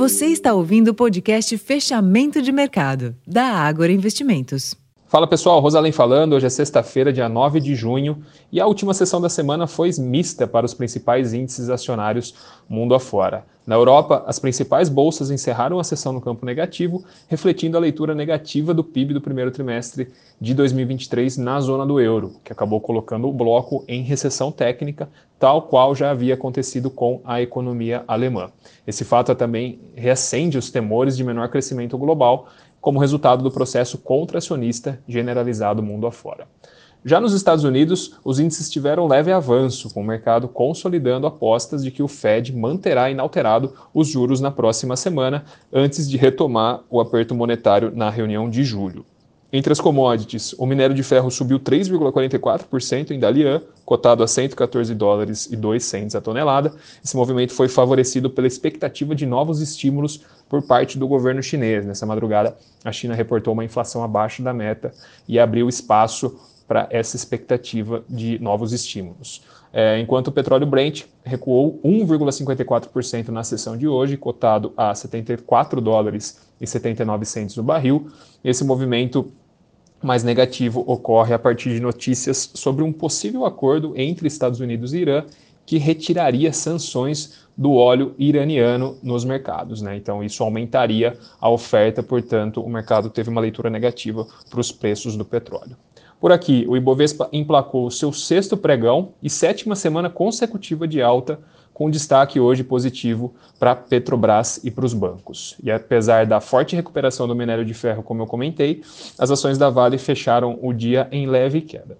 Você está ouvindo o podcast Fechamento de Mercado, da Ágora Investimentos. Fala pessoal, Rosalém falando. Hoje é sexta-feira, dia 9 de junho, e a última sessão da semana foi mista para os principais índices acionários mundo afora. Na Europa, as principais bolsas encerraram a sessão no campo negativo, refletindo a leitura negativa do PIB do primeiro trimestre de 2023 na zona do euro, que acabou colocando o bloco em recessão técnica, tal qual já havia acontecido com a economia alemã. Esse fato também reacende os temores de menor crescimento global como resultado do processo contracionista generalizado mundo afora. Já nos Estados Unidos, os índices tiveram leve avanço, com o mercado consolidando apostas de que o Fed manterá inalterado os juros na próxima semana, antes de retomar o aperto monetário na reunião de julho. Entre as commodities, o minério de ferro subiu 3,44% em Dalian, cotado a 114 dólares e 2 cents a tonelada. Esse movimento foi favorecido pela expectativa de novos estímulos por parte do governo chinês. Nessa madrugada, a China reportou uma inflação abaixo da meta e abriu espaço para essa expectativa de novos estímulos. É, enquanto o petróleo Brent recuou 1,54% na sessão de hoje, cotado a 74 dólares e 79 centos barril. Esse movimento mais negativo ocorre a partir de notícias sobre um possível acordo entre Estados Unidos e Irã que retiraria sanções do óleo iraniano nos mercados. Né? Então, isso aumentaria a oferta, portanto, o mercado teve uma leitura negativa para os preços do petróleo. Por aqui, o Ibovespa emplacou seu sexto pregão e sétima semana consecutiva de alta, com destaque hoje positivo para Petrobras e para os bancos. E apesar da forte recuperação do minério de ferro, como eu comentei, as ações da Vale fecharam o dia em leve queda.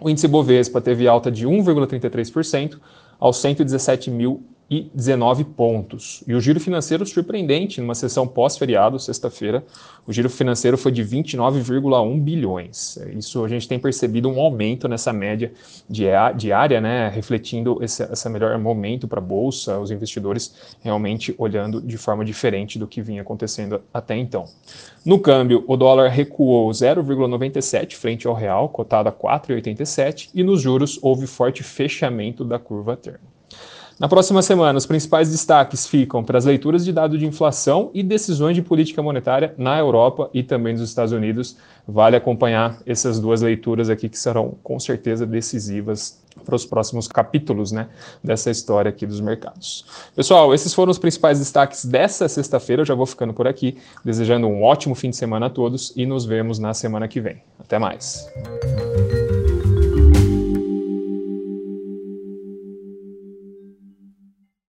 O índice Bovespa teve alta de 1,33% aos 117 mil e 19 pontos. E o giro financeiro surpreendente numa sessão pós-feriado, sexta-feira, o giro financeiro foi de 29,1 bilhões. Isso a gente tem percebido um aumento nessa média diária, né, refletindo esse, esse melhor momento para a bolsa, os investidores realmente olhando de forma diferente do que vinha acontecendo até então. No câmbio, o dólar recuou 0,97 frente ao real, cotado a 4,87, e nos juros houve forte fechamento da curva termo. Na próxima semana, os principais destaques ficam para as leituras de dado de inflação e decisões de política monetária na Europa e também nos Estados Unidos. Vale acompanhar essas duas leituras aqui que serão com certeza decisivas para os próximos capítulos né, dessa história aqui dos mercados. Pessoal, esses foram os principais destaques dessa sexta-feira. Eu já vou ficando por aqui, desejando um ótimo fim de semana a todos e nos vemos na semana que vem. Até mais.